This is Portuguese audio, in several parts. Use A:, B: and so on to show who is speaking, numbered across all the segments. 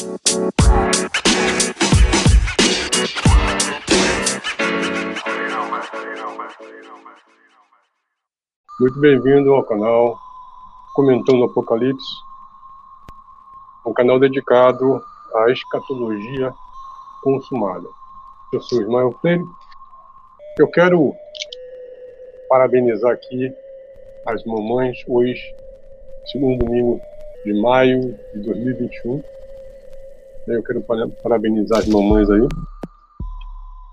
A: Muito bem-vindo ao canal Comentando Apocalipse, um canal dedicado à escatologia consumada. Eu sou Ismael Freire. Eu quero parabenizar aqui as mamães hoje, segundo domingo de maio de 2021. Eu quero parabenizar as mamães aí.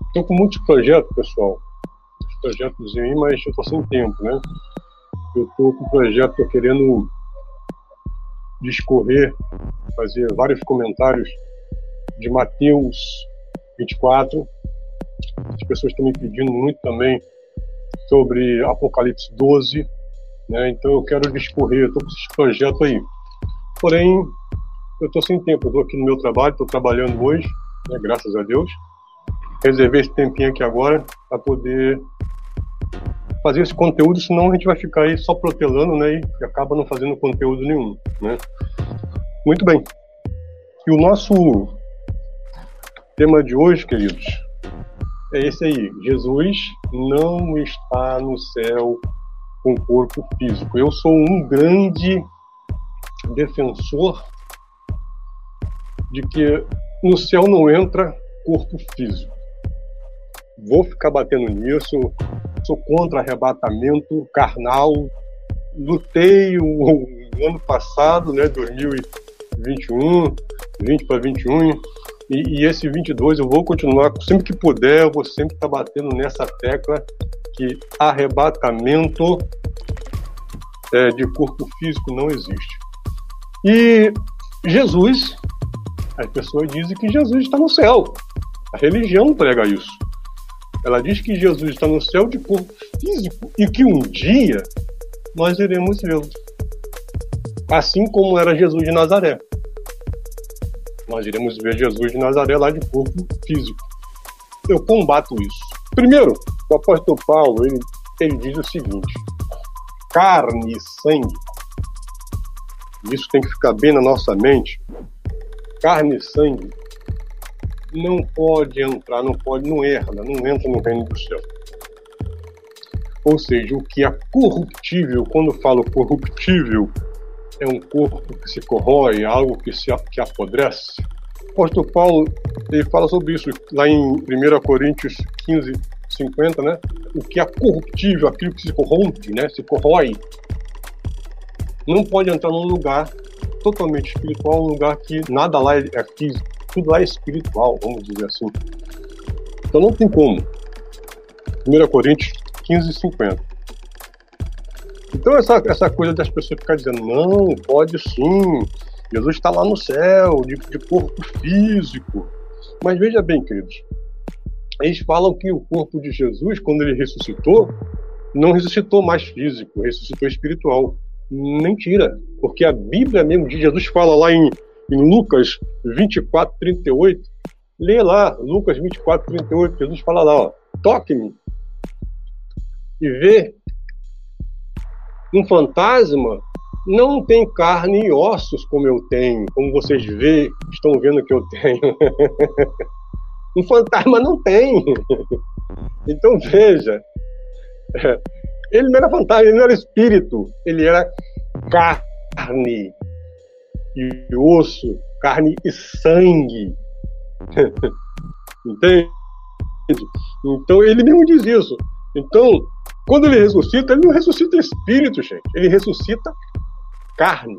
A: Estou com muitos projetos, pessoal. Projetos aí, mas eu estou sem tempo, né? Eu estou com um projeto, estou querendo discorrer, fazer vários comentários de Mateus 24. As pessoas estão me pedindo muito também sobre Apocalipse 12, né? Então eu quero discorrer, estou com esse projeto aí. Porém, eu estou sem tempo, estou aqui no meu trabalho, estou trabalhando hoje, né? graças a Deus. Reservei esse tempinho aqui agora para poder fazer esse conteúdo, senão a gente vai ficar aí só protelando, né? E acaba não fazendo conteúdo nenhum, né? Muito bem. E o nosso tema de hoje, queridos, é esse aí. Jesus não está no céu com corpo físico. Eu sou um grande defensor de que no céu não entra corpo físico. Vou ficar batendo nisso, sou contra arrebatamento carnal. Lutei o, ano passado, né, 2021, 20 para 21, e, e, esse 22 eu vou continuar, sempre que puder, eu vou sempre estar tá batendo nessa tecla que arrebatamento é, de corpo físico não existe. E Jesus, as pessoas dizem que Jesus está no céu. A religião prega isso. Ela diz que Jesus está no céu de corpo físico e que um dia nós iremos vê-lo. Assim como era Jesus de Nazaré. Nós iremos ver Jesus de Nazaré lá de corpo físico. Eu combato isso. Primeiro, o apóstolo Paulo ele, ele diz o seguinte: carne e sangue. Isso tem que ficar bem na nossa mente. Carne e sangue não pode entrar, não pode, não herda, não entra no reino do céu. Ou seja, o que é corruptível, quando falo corruptível, é um corpo que se corrói, algo que se que apodrece. O apóstolo Paulo ele fala sobre isso lá em 1 Coríntios 15, 50, né? O que é corruptível, aquilo que se corrompe, né? Se corrói, não pode entrar num lugar totalmente espiritual, um lugar que nada lá é físico tudo lá é espiritual, vamos dizer assim. Então não tem como. 1 Coríntios 15, 50. Então essa, essa coisa das pessoas ficarem dizendo, não, pode sim, Jesus está lá no céu, de, de corpo físico. Mas veja bem, queridos, eles falam que o corpo de Jesus, quando ele ressuscitou, não ressuscitou mais físico, ressuscitou espiritual. Mentira, porque a Bíblia mesmo de Jesus fala lá em em Lucas 24, 38. Lê lá, Lucas 24, 38. Jesus fala lá, ó, toque-me e vê. Um fantasma não tem carne e ossos como eu tenho, como vocês vê, estão vendo que eu tenho. um fantasma não tem. então veja, ele não era fantasma, ele não era espírito, ele era carne e osso, carne e sangue. Entende? Então ele mesmo diz isso. Então, quando ele ressuscita, ele não ressuscita espírito, gente. Ele ressuscita carne,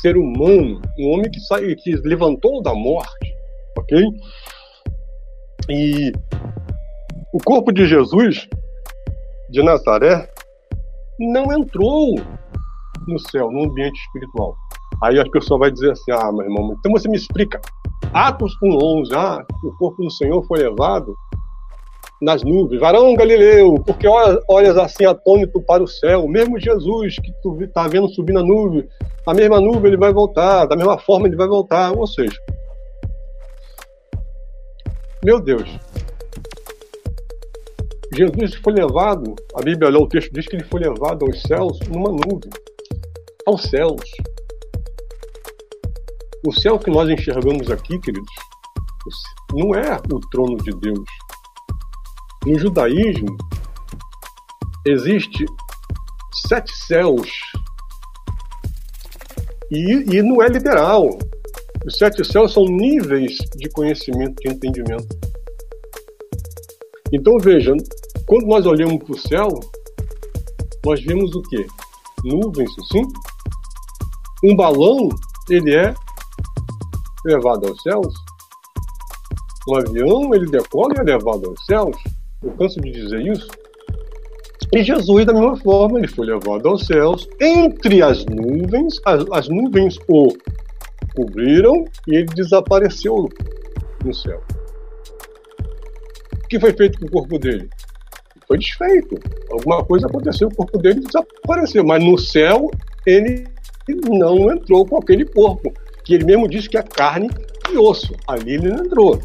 A: ser humano, um homem que sai, que levantou da morte, ok? E o corpo de Jesus de Nazaré não entrou no céu, no ambiente espiritual. Aí a pessoa vai dizer assim: ah, meu irmão, então você me explica. Atos 1,11, ah, o corpo do Senhor foi levado nas nuvens. Varão Galileu, porque olhas assim atônito para o céu, mesmo Jesus que tu está vendo subir na nuvem, a mesma nuvem ele vai voltar, da mesma forma ele vai voltar. Ou seja, meu Deus, Jesus foi levado, a Bíblia, o texto diz que ele foi levado aos céus numa nuvem, aos céus O céu que nós enxergamos aqui, queridos, não é o trono de Deus. No judaísmo, existe sete céus. E, e não é literal. Os sete céus são níveis de conhecimento, de entendimento. Então veja, quando nós olhamos para o céu, nós vemos o quê? Nuvens, sim. Um balão, ele é levado aos céus. Um avião, ele decola e é levado aos céus. Eu canso de dizer isso. E Jesus, da mesma forma, ele foi levado aos céus, entre as nuvens, as, as nuvens o cobriram e ele desapareceu no céu. O que foi feito com o corpo dele? Foi desfeito. Alguma coisa aconteceu, o corpo dele desapareceu, mas no céu ele não entrou com aquele corpo, que ele mesmo disse que é carne e osso. Ali ele não entrou.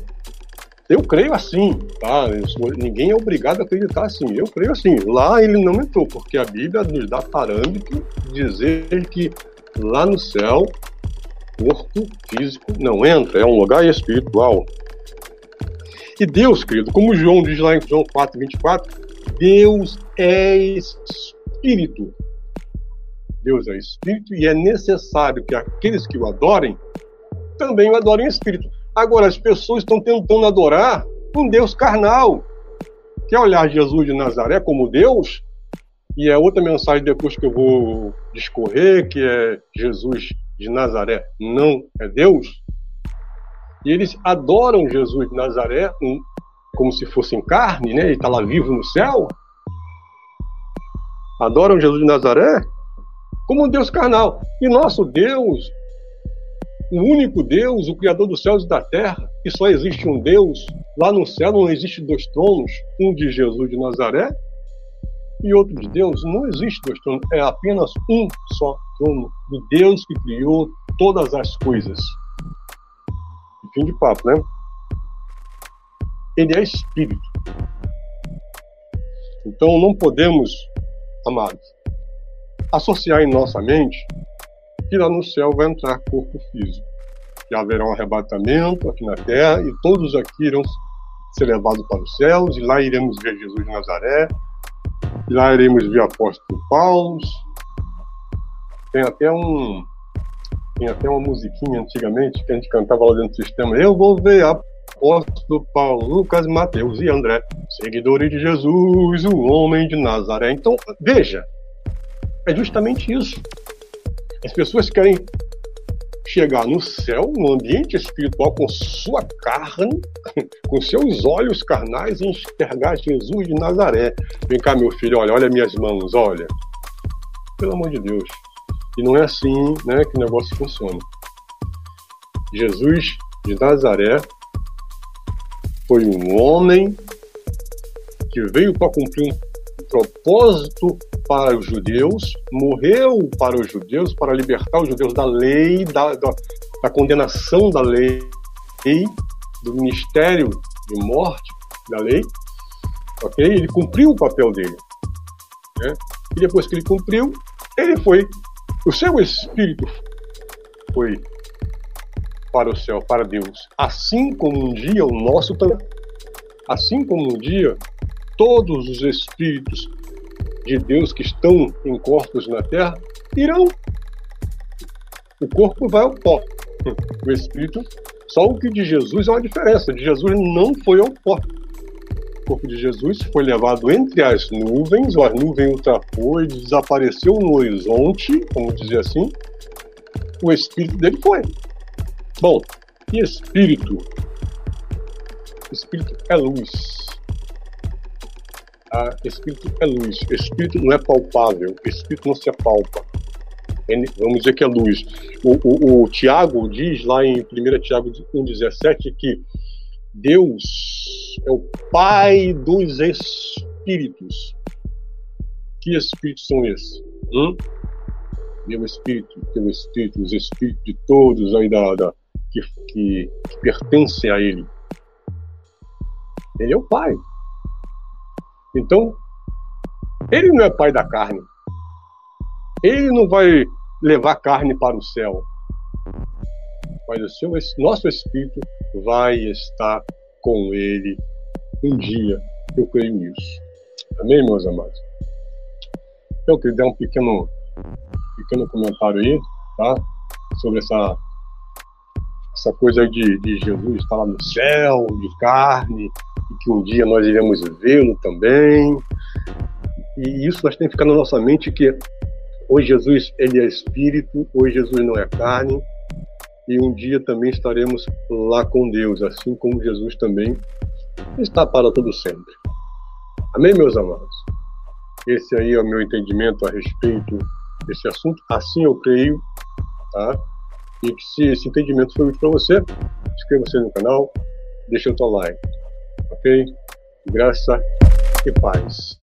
A: Eu creio assim, tá? ninguém é obrigado a acreditar assim. Eu creio assim. Lá ele não entrou, porque a Bíblia nos dá parâmetro dizer que lá no céu, corpo físico não entra, é um lugar espiritual. E Deus, querido, como João diz lá em João 4, 24, Deus é espírito. Deus é espírito e é necessário que aqueles que o adorem também o adorem em espírito. Agora, as pessoas estão tentando adorar um Deus carnal. Quer olhar Jesus de Nazaré como Deus? E é outra mensagem depois que eu vou discorrer, que é Jesus de Nazaré não é Deus. E eles adoram Jesus de Nazaré como se fosse em carne, né? Ele está lá vivo no céu. Adoram Jesus de Nazaré como um Deus carnal. E nosso Deus o único Deus, o Criador dos céus e da terra, que só existe um Deus, lá no céu não existe dois tronos, um de Jesus de Nazaré e outro de Deus, não existe dois tronos, é apenas um só trono, do Deus que criou todas as coisas. Fim de papo, né? Ele é espírito. Então não podemos, amados, associar em nossa mente que lá no céu vai entrar corpo físico. Que haverá um arrebatamento aqui na terra e todos aqui irão ser levados para os céus e lá iremos ver Jesus de Nazaré, e lá iremos ver o apóstolo Paulo. Tem até um tem até uma musiquinha antigamente que a gente cantava lá dentro do sistema. Eu vou ver apóstolo Paulo, Lucas, Mateus e André, seguidores de Jesus, o homem de Nazaré. Então, veja, é justamente isso. As pessoas querem chegar no céu, no ambiente espiritual, com sua carne, com seus olhos carnais, e enxergar Jesus de Nazaré. Vem cá, meu filho, olha, olha minhas mãos, olha. Pelo amor de Deus. E não é assim né, que o negócio funciona. Jesus de Nazaré foi um homem que veio para cumprir um propósito para os judeus, morreu para os judeus, para libertar os judeus da lei, da, da, da condenação da lei, do ministério de morte da lei. Ok? Ele cumpriu o papel dele. Né? E depois que ele cumpriu, ele foi. O seu espírito foi para o céu, para Deus. Assim como um dia o nosso também. Assim como um dia todos os espíritos de Deus que estão em corpos na terra irão. O corpo vai ao pó. O espírito, só o que de Jesus é uma diferença. De Jesus não foi ao pó. O corpo de Jesus foi levado entre as nuvens, ou a nuvem ultrapou e desapareceu no horizonte, como dizer assim. O espírito dele foi. Bom, e espírito? Espírito é luz. Ah, espírito é luz. Espírito não é palpável. Espírito não se apalpa. Vamos dizer que é luz. O, o, o Tiago diz lá em 1 Tiago 1,17 que Deus é o Pai dos Espíritos. Que espíritos são esses? Hum? Meu espírito, teu espírito, os espíritos de todos aí da, da que, que, que pertencem a Ele. Ele é o Pai. Então, ele não é pai da carne. Ele não vai levar carne para o céu. mas o seu, nosso espírito vai estar com ele um dia. Eu creio nisso. Amém, meus amados? Eu queria dar um pequeno, pequeno comentário aí, tá? Sobre essa, essa coisa de, de Jesus estar lá no céu, de carne, e que um dia nós iremos vê-lo também. E isso nós temos que ficar na nossa mente que hoje Jesus ele é espírito, hoje Jesus não é carne, e um dia também estaremos lá com Deus, assim como Jesus também está para todo sempre. Amém, meus amados? Esse aí é o meu entendimento a respeito desse assunto. Assim eu creio, tá? E se esse entendimento foi útil para você, inscreva-se no canal, deixa o seu like, ok? Graça e paz.